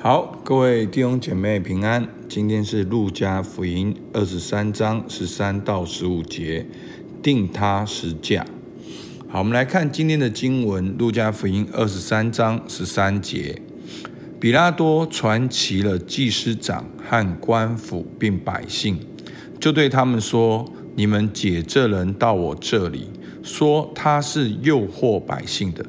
好，各位弟兄姐妹平安。今天是路加福音二十三章十三到十五节，定他十架。好，我们来看今天的经文，路加福音二十三章十三节。比拉多传齐了祭司长和官府，并百姓，就对他们说：“你们解这人到我这里，说他是诱惑百姓的。”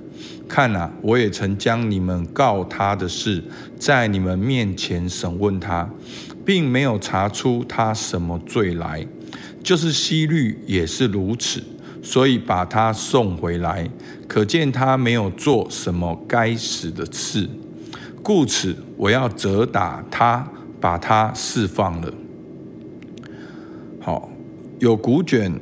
看哪，我也曾将你们告他的事，在你们面前审问他，并没有查出他什么罪来。就是希律也是如此，所以把他送回来，可见他没有做什么该死的事。故此，我要责打他，把他释放了。好，有古卷。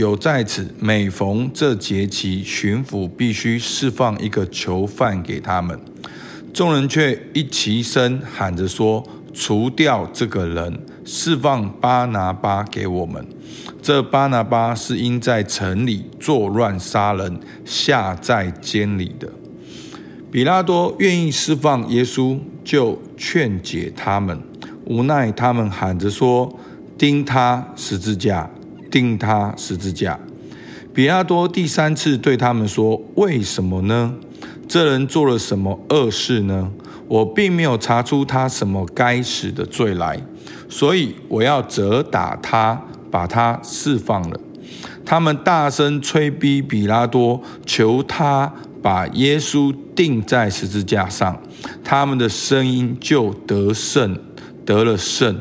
有在此，每逢这节期，巡抚必须释放一个囚犯给他们。众人却一齐声喊着说：“除掉这个人，释放巴拿巴给我们。”这巴拿巴是因在城里作乱杀人，下在监里的。比拉多愿意释放耶稣，就劝解他们，无奈他们喊着说：“钉他十字架。”钉他十字架。比拉多第三次对他们说：“为什么呢？这人做了什么恶事呢？我并没有查出他什么该死的罪来，所以我要责打他，把他释放了。”他们大声催逼比拉多，求他把耶稣钉在十字架上。他们的声音就得胜，得了胜。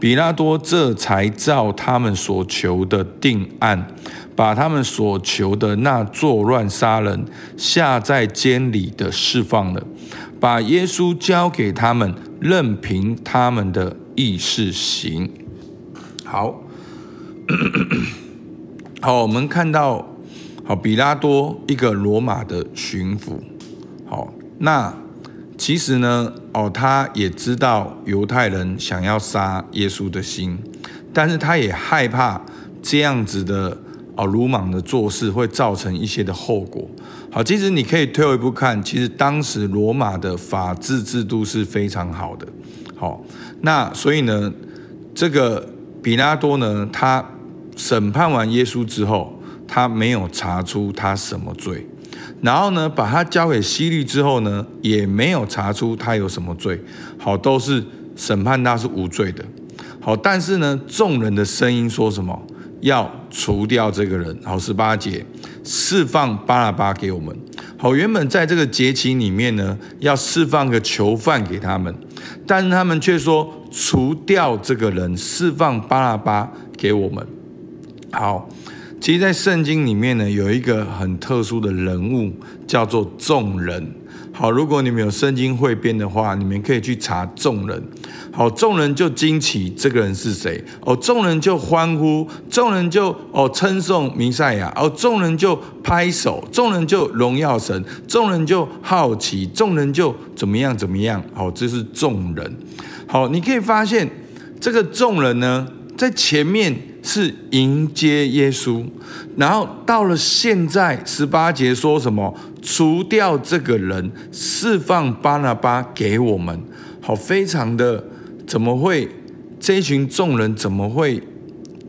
比拉多这才照他们所求的定案，把他们所求的那作乱杀人、下在监里的释放了，把耶稣交给他们，任凭他们的意思行。好，好，我们看到，好，比拉多一个罗马的巡抚，好，那。其实呢，哦，他也知道犹太人想要杀耶稣的心，但是他也害怕这样子的哦鲁莽的做事会造成一些的后果。好，其实你可以退后一步看，其实当时罗马的法治制度是非常好的。好，那所以呢，这个比拉多呢，他审判完耶稣之后，他没有查出他什么罪。然后呢，把他交给希律之后呢，也没有查出他有什么罪，好，都是审判他是无罪的，好，但是呢，众人的声音说什么？要除掉这个人，好，十八节，释放巴拉巴给我们，好，原本在这个节期里面呢，要释放个囚犯给他们，但是他们却说除掉这个人，释放巴拉巴给我们，好。其实，在圣经里面呢，有一个很特殊的人物，叫做众人。好，如果你们有圣经汇编的话，你们可以去查众人。好，众人就惊奇这个人是谁？哦，众人就欢呼，众人就哦称颂弥赛亚，哦，众人就拍手，众人就荣耀神，众人就好奇，众人就怎么样怎么样？好，这是众人。好，你可以发现这个众人呢，在前面。是迎接耶稣，然后到了现在十八节说什么？除掉这个人，释放巴拿巴给我们。好，非常的怎么会？这一群众人怎么会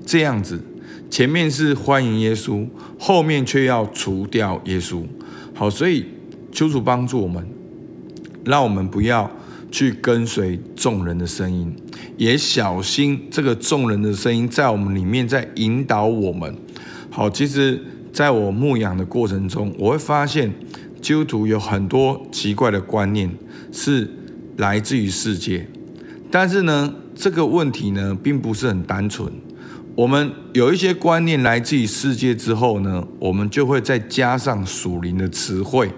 这样子？前面是欢迎耶稣，后面却要除掉耶稣。好，所以求主帮助我们，让我们不要。去跟随众人的声音，也小心这个众人的声音在我们里面在引导我们。好，其实在我牧养的过程中，我会发现基督徒有很多奇怪的观念是来自于世界，但是呢，这个问题呢并不是很单纯。我们有一些观念来自于世界之后呢，我们就会再加上属灵的词汇，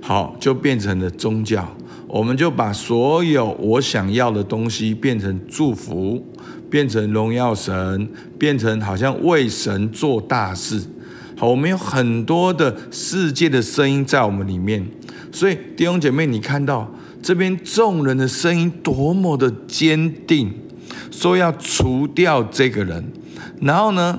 好，就变成了宗教。我们就把所有我想要的东西变成祝福，变成荣耀神，变成好像为神做大事。好，我们有很多的世界的声音在我们里面，所以弟兄姐妹，你看到这边众人的声音多么的坚定，说要除掉这个人，然后呢，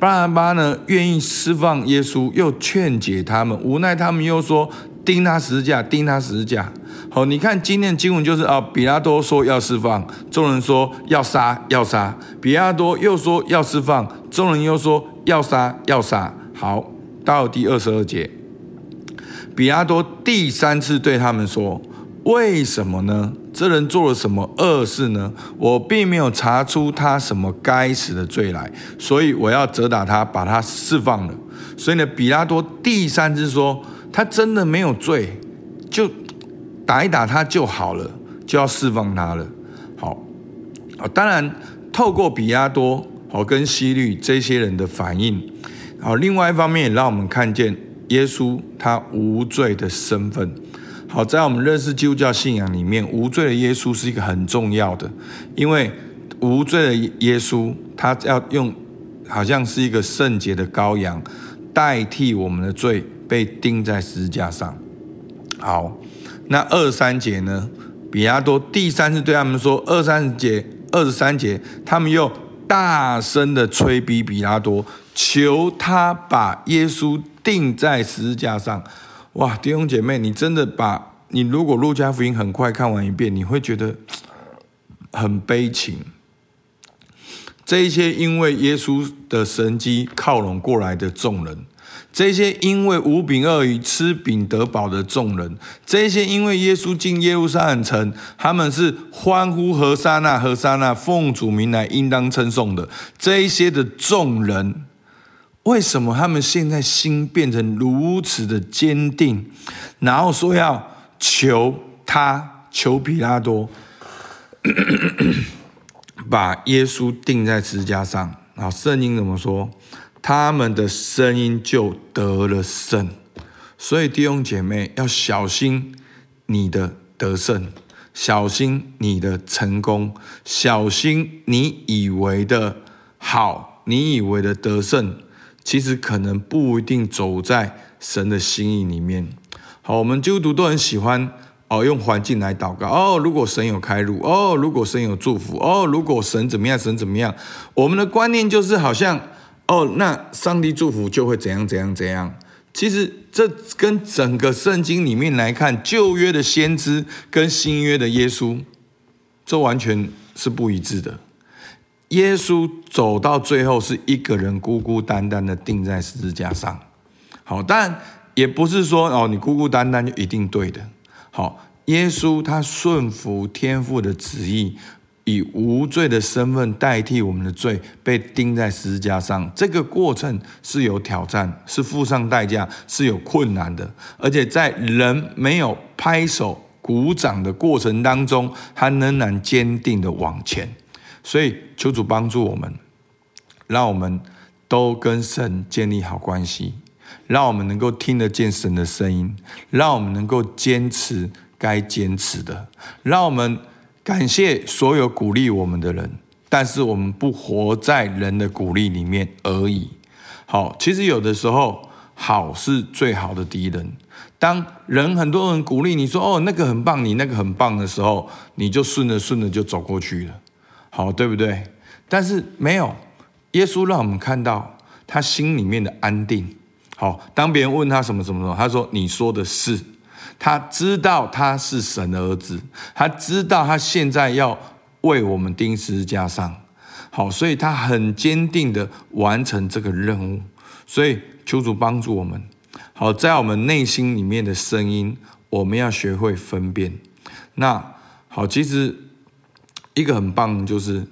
巴拿巴呢愿意释放耶稣，又劝解他们，无奈他们又说钉他十字架，钉他十字架。好，你看今天的经文就是啊，比拉多说要释放，众人说要杀要杀，比拉多又说要释放，众人又说要杀要杀。好，到第二十二节，比拉多第三次对他们说：为什么呢？这人做了什么恶事呢？我并没有查出他什么该死的罪来，所以我要责打他，把他释放了。所以呢，比拉多第三次说，他真的没有罪，就打一打他就好了，就要释放他了。好，啊，当然透过比亚多好跟希律这些人的反应，好，另外一方面也让我们看见耶稣他无罪的身份。好，在我们认识基督教信仰里面，无罪的耶稣是一个很重要的，因为无罪的耶稣，他要用好像是一个圣洁的羔羊，代替我们的罪，被钉在十字架上。好，那二三节呢？比拉多第三次对他们说，二三节、二十三节，他们又大声的催逼比拉多，求他把耶稣钉在十字架上。哇，弟兄姐妹，你真的把你如果路加福音很快看完一遍，你会觉得很悲情。这一些因为耶稣的神迹靠拢过来的众人，这些因为五饼二鱼吃饼得饱的众人，这些因为耶稣进耶路撒冷城，他们是欢呼和撒那和撒那，奉主名来应当称颂的，这一些的众人。为什么他们现在心变成如此的坚定，然后说要求他，求比拉多把耶稣钉在十字架上？啊，圣经怎么说？他们的声音就得了胜。所以弟兄姐妹要小心你的得胜，小心你的成功，小心你以为的好，你以为的得胜。其实可能不一定走在神的心意里面。好，我们基督徒都很喜欢哦，用环境来祷告哦。如果神有开路哦，如果神有祝福哦，如果神怎么样，神怎么样？我们的观念就是好像哦，那上帝祝福就会怎样怎样怎样。其实这跟整个圣经里面来看，旧约的先知跟新约的耶稣，这完全是不一致的。耶稣走到最后是一个人孤孤单单的钉在十字架上，好，但也不是说哦，你孤孤单单就一定对的。好，耶稣他顺服天父的旨意，以无罪的身份代替我们的罪，被钉在十字架上。这个过程是有挑战，是付上代价，是有困难的，而且在人没有拍手鼓掌的过程当中，他仍然坚定的往前。所以，求主帮助我们，让我们都跟神建立好关系，让我们能够听得见神的声音，让我们能够坚持该坚持的，让我们感谢所有鼓励我们的人，但是我们不活在人的鼓励里面而已。好，其实有的时候，好是最好的敌人。当人很多人鼓励你说：“哦，那个很棒，你那个很棒”的时候，你就顺着顺着就走过去了。好，对不对？但是没有，耶稣让我们看到他心里面的安定。好，当别人问他什么什么什么，他说：“你说的是。”他知道他是神的儿子，他知道他现在要为我们钉十字架上。好，所以他很坚定的完成这个任务。所以求主帮助我们。好，在我们内心里面的声音，我们要学会分辨。那好，其实。一个很棒，就是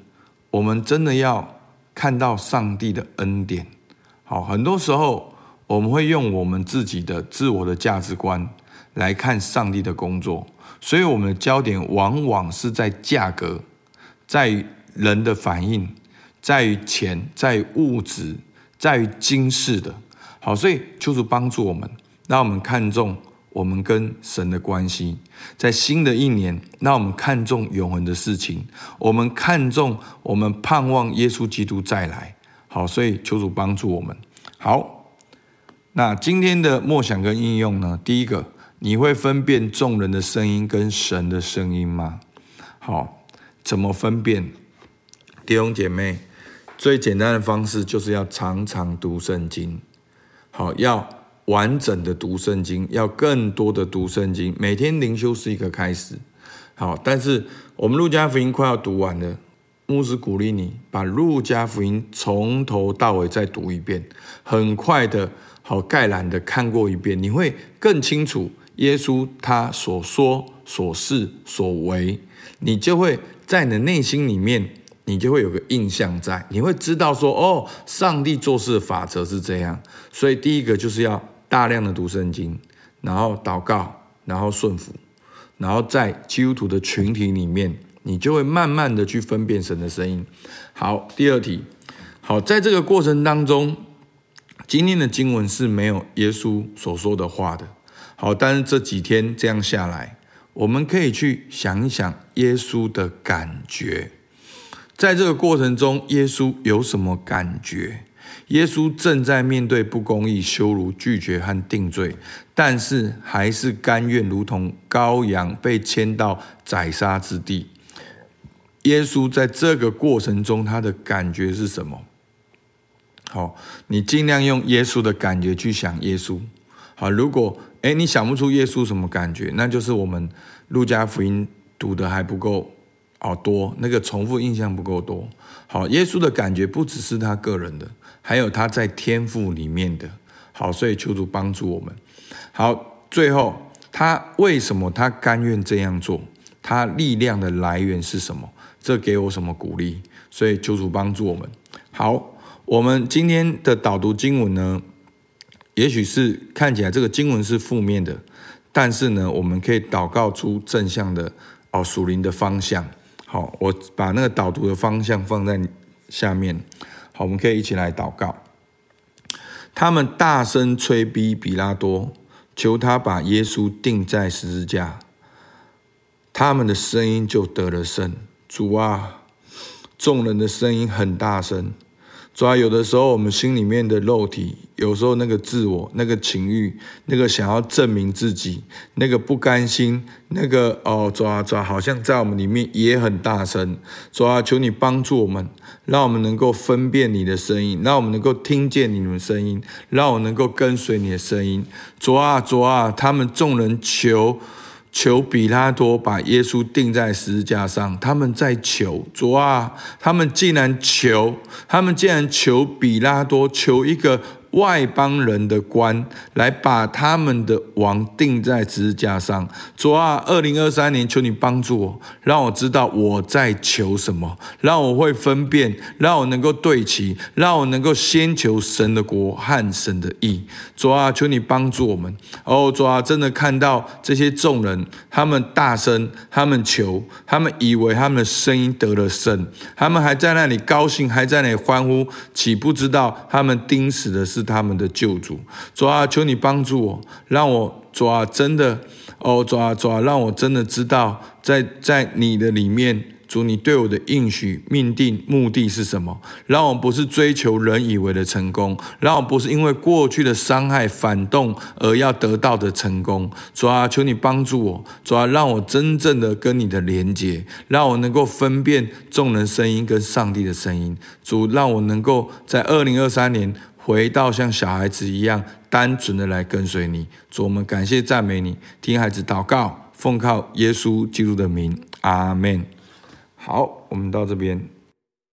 我们真的要看到上帝的恩典。好，很多时候我们会用我们自己的自我的价值观来看上帝的工作，所以我们的焦点往往是在价格，在人的反应，在于钱，在于物质，在于今世的。好，所以求主帮助我们，让我们看重。我们跟神的关系，在新的一年，让我们看重永恒的事情。我们看重，我们盼望耶稣基督再来。好，所以求主帮助我们。好，那今天的默想跟应用呢？第一个，你会分辨众人的声音跟神的声音吗？好，怎么分辨？弟兄姐妹，最简单的方式就是要常常读圣经。好，要。完整的读圣经，要更多的读圣经。每天灵修是一个开始，好，但是我们路加福音快要读完了，牧师鼓励你把路加福音从头到尾再读一遍，很快的，好概览的看过一遍，你会更清楚耶稣他所说、所事、所为，你就会在你的内心里面。你就会有个印象在，你会知道说，哦，上帝做事的法则是这样。所以第一个就是要大量的读圣经，然后祷告，然后顺服，然后在基督徒的群体里面，你就会慢慢的去分辨神的声音。好，第二题，好，在这个过程当中，今天的经文是没有耶稣所说的话的。好，但是这几天这样下来，我们可以去想一想耶稣的感觉。在这个过程中，耶稣有什么感觉？耶稣正在面对不公义、羞辱、拒绝和定罪，但是还是甘愿如同羔羊被牵到宰杀之地。耶稣在这个过程中，他的感觉是什么？好，你尽量用耶稣的感觉去想耶稣。好，如果诶你想不出耶稣什么感觉，那就是我们路加福音读得还不够。哦多那个重复印象不够多。好，耶稣的感觉不只是他个人的，还有他在天赋里面的。好，所以求主帮助我们。好，最后他为什么他甘愿这样做？他力量的来源是什么？这给我什么鼓励？所以求主帮助我们。好，我们今天的导读经文呢，也许是看起来这个经文是负面的，但是呢，我们可以祷告出正向的哦属灵的方向。好，我把那个导读的方向放在下面。好，我们可以一起来祷告。他们大声催逼比拉多，求他把耶稣钉在十字架。他们的声音就得了胜。主啊，众人的声音很大声。主要有的时候，我们心里面的肉体，有时候那个自我、那个情欲、那个想要证明自己、那个不甘心、那个哦，主啊，主啊，好像在我们里面也很大声。主啊，求你帮助我们，让我们能够分辨你的声音，让我们能够听见你的声音，让我能够跟随你的声音。主啊，主啊，他们众人求。求彼拉多把耶稣钉在十字架上，他们在求主啊，他们竟然求，他们竟然求彼拉多，求一个。外邦人的官来把他们的王钉在十字架上。主啊，二零二三年，求你帮助我，让我知道我在求什么，让我会分辨，让我能够对齐，让我能够先求神的国和神的义。主啊，求你帮助我们。哦，主啊，真的看到这些众人，他们大声，他们求，他们以为他们的声音得了胜，他们还在那里高兴，还在那里欢呼，岂不知道他们钉死的。是他们的救主，主啊，求你帮助我，让我主啊，真的哦，主啊，主啊，让我真的知道在，在你的里面，主你对我的应许命定目的是什么？让我不是追求人以为的成功，让我不是因为过去的伤害反动而要得到的成功。主啊，求你帮助我，主啊，让我真正的跟你的连接，让我能够分辨众人声音跟上帝的声音。主，让我能够在二零二三年。回到像小孩子一样单纯的来跟随你，主，我们感谢赞美你，听孩子祷告，奉靠耶稣基督的名，阿门。好，我们到这边。